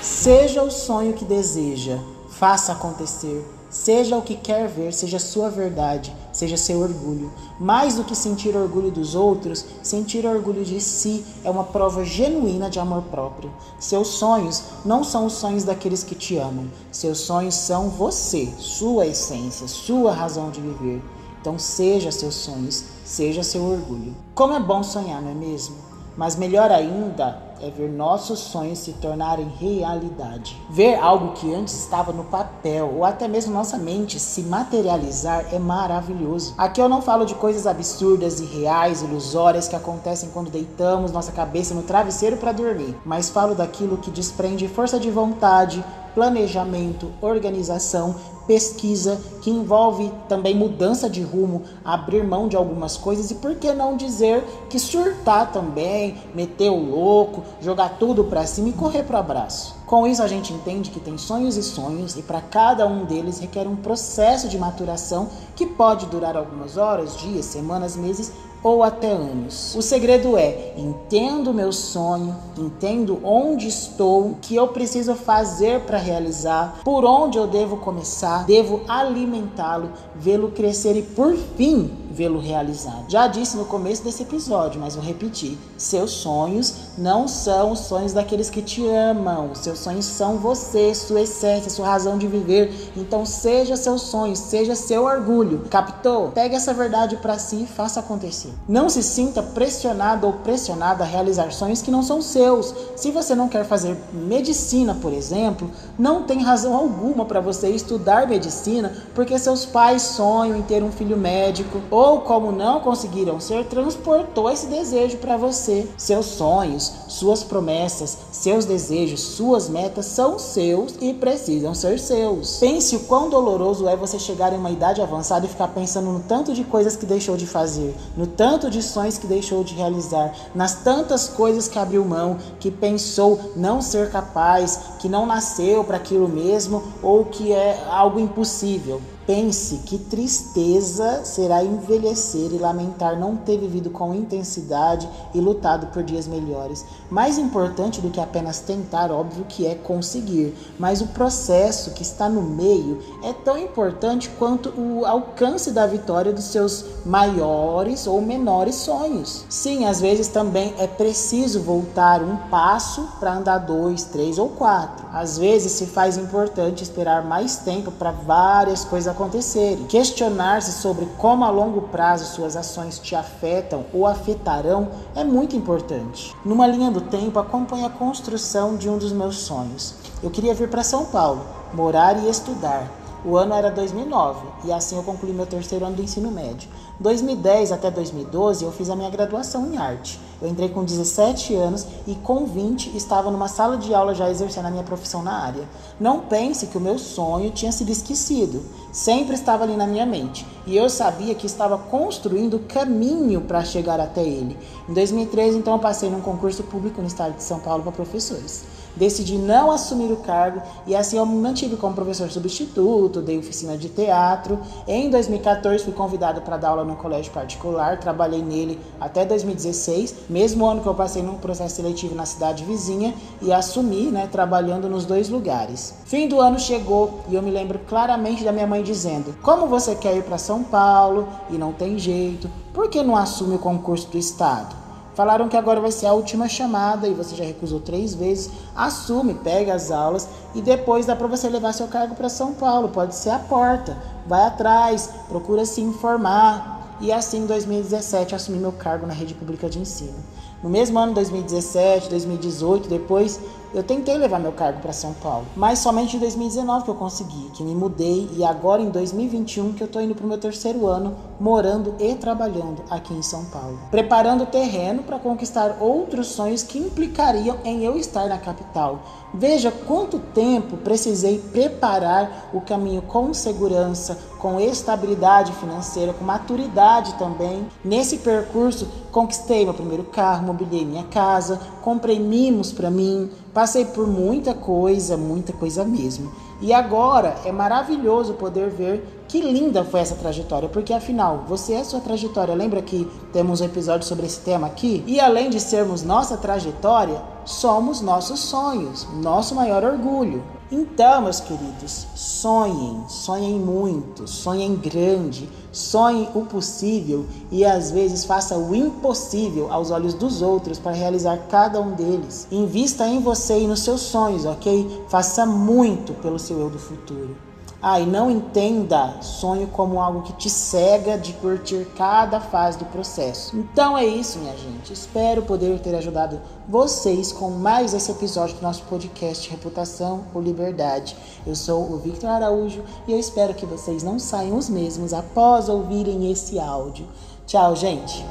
Seja o sonho que deseja, faça acontecer. Seja o que quer ver, seja sua verdade, seja seu orgulho. Mais do que sentir orgulho dos outros, sentir orgulho de si é uma prova genuína de amor próprio. Seus sonhos não são os sonhos daqueles que te amam. Seus sonhos são você, sua essência, sua razão de viver. Então seja seus sonhos, seja seu orgulho. Como é bom sonhar, não é mesmo? Mas melhor ainda é ver nossos sonhos se tornarem realidade. Ver algo que antes estava no papel ou até mesmo nossa mente se materializar é maravilhoso. Aqui eu não falo de coisas absurdas, irreais, ilusórias que acontecem quando deitamos nossa cabeça no travesseiro para dormir, mas falo daquilo que desprende força de vontade, planejamento, organização, pesquisa, que envolve também mudança de rumo, abrir mão de algumas coisas e por que não dizer que surtar também, meter o louco, jogar tudo para cima e correr para o abraço. Com isso, a gente entende que tem sonhos e sonhos, e para cada um deles requer um processo de maturação que pode durar algumas horas, dias, semanas, meses ou até anos. O segredo é: entendo meu sonho, entendo onde estou, o que eu preciso fazer para realizar, por onde eu devo começar, devo alimentá-lo, vê-lo crescer e por fim vê-lo realizado. Já disse no começo desse episódio, mas vou repetir: seus sonhos não são os sonhos daqueles que te amam. Seus sonhos são você, sua essência, sua razão de viver. Então seja seu sonho, seja seu orgulho. Captou? Pegue essa verdade para si e faça acontecer. Não se sinta pressionado ou pressionada a realizar sonhos que não são seus. Se você não quer fazer medicina, por exemplo, não tem razão alguma para você estudar medicina porque seus pais sonham em ter um filho médico ou ou como não conseguiram ser, transportou esse desejo para você. Seus sonhos, suas promessas, seus desejos, suas metas são seus e precisam ser seus. Pense o quão doloroso é você chegar em uma idade avançada e ficar pensando no tanto de coisas que deixou de fazer, no tanto de sonhos que deixou de realizar, nas tantas coisas que abriu mão, que pensou não ser capaz, que não nasceu para aquilo mesmo ou que é algo impossível. Pense que tristeza será envelhecer e lamentar não ter vivido com intensidade e lutado por dias melhores. Mais importante do que apenas tentar, óbvio que é conseguir, mas o processo que está no meio é tão importante quanto o alcance da vitória dos seus maiores ou menores sonhos. Sim, às vezes também é preciso voltar um passo para andar dois, três ou quatro. Às vezes se faz importante esperar mais tempo para várias coisas acontecerem. Questionar-se sobre como a longo prazo suas ações te afetam ou afetarão é muito importante. Numa linha do tempo, acompanhe a construção de um dos meus sonhos. Eu queria vir para São Paulo, morar e estudar. O ano era 2009 e assim eu concluí meu terceiro ano do ensino médio. 2010 até 2012 eu fiz a minha graduação em arte. Eu entrei com 17 anos e com 20 estava numa sala de aula já exercendo a minha profissão na área. Não pense que o meu sonho tinha sido esquecido. Sempre estava ali na minha mente e eu sabia que estava construindo caminho para chegar até ele. Em 2013, então, eu passei num concurso público no estado de São Paulo para professores decidi não assumir o cargo e assim eu me mantive como professor substituto, dei oficina de teatro. Em 2014 fui convidado para dar aula no colégio particular, trabalhei nele até 2016, mesmo ano que eu passei num processo seletivo na cidade vizinha e assumi, né, trabalhando nos dois lugares. Fim do ano chegou e eu me lembro claramente da minha mãe dizendo: "Como você quer ir para São Paulo e não tem jeito, por que não assume o concurso do estado?" Falaram que agora vai ser a última chamada e você já recusou três vezes. Assume, pega as aulas e depois dá para você levar seu cargo para São Paulo. Pode ser a porta. Vai atrás, procura se informar. E assim, em 2017, assumi meu cargo na rede pública de ensino. No mesmo ano, 2017, 2018, depois eu tentei levar meu cargo para São Paulo, mas somente em 2019 que eu consegui, que me mudei e agora em 2021 que eu estou indo para o meu terceiro ano morando e trabalhando aqui em São Paulo, preparando o terreno para conquistar outros sonhos que implicariam em eu estar na capital. Veja quanto tempo precisei preparar o caminho com segurança, com estabilidade financeira, com maturidade também. Nesse percurso, conquistei meu primeiro carro, mobilei minha casa, comprei mimos para mim, Passei por muita coisa, muita coisa mesmo. E agora é maravilhoso poder ver que linda foi essa trajetória, porque afinal, você é sua trajetória. Lembra que temos um episódio sobre esse tema aqui? E além de sermos nossa trajetória, somos nossos sonhos, nosso maior orgulho. Então, meus queridos, sonhem, sonhem muito, sonhem grande, sonhem o possível e às vezes faça o impossível aos olhos dos outros para realizar cada um deles. Invista em você e nos seus sonhos, ok? Faça muito pelo seu eu do futuro. Ah, e não entenda sonho como algo que te cega de curtir cada fase do processo. Então é isso, minha gente. Espero poder ter ajudado vocês com mais esse episódio do nosso podcast Reputação ou Liberdade. Eu sou o Victor Araújo e eu espero que vocês não saiam os mesmos após ouvirem esse áudio. Tchau, gente!